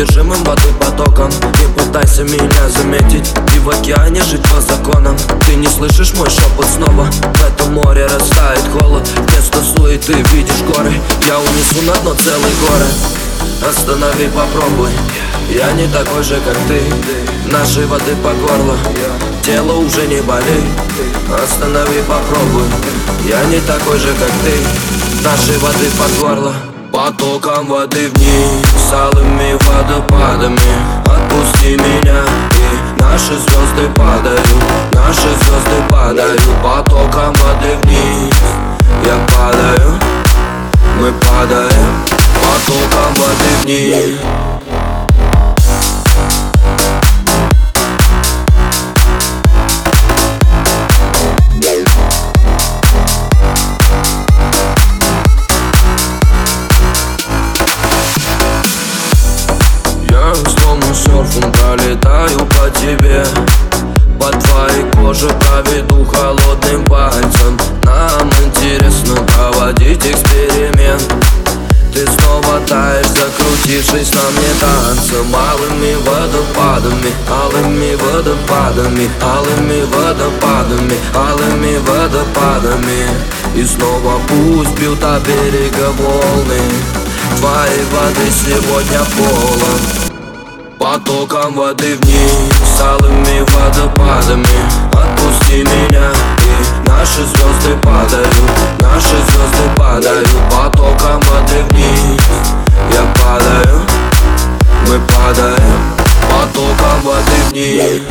неудержимым воды потоком. Не пытайся меня заметить. И в океане жить по законам. Ты не слышишь мой шепот снова. В этом море растает холод. Вместо суеты видишь горы. Я унесу на дно целый город. Останови, попробуй. Я не такой же, как ты. Нашей воды по горло. Тело уже не болит. Останови, попробуй. Я не такой же, как ты. Нашей воды по горло Потоком воды вниз Алыми водопадами. Отпусти меня И наши звезды падают Наши звезды падают. Потоком воды вниз Я падаю Мы падаем. Потоком воды вниз словно серфом пролетаю по тебе. По твоей коже проведу холодным пальцем. Нам интересно проводить эксперимент. Ты снова таешь, закрутившись на мне танцем. Малыми водопадами, алыми водопадами Алыми водопадами, алыми водопадами. И снова пусть бьют о берега волны. Твоей воды сегодня полон Потоком воды вниз, алыми водопадами. Отпусти меня, и наши звезды падают Наши звезды падают, потоком воды вниз Я падаю, мы падаем. Потоком воды вниз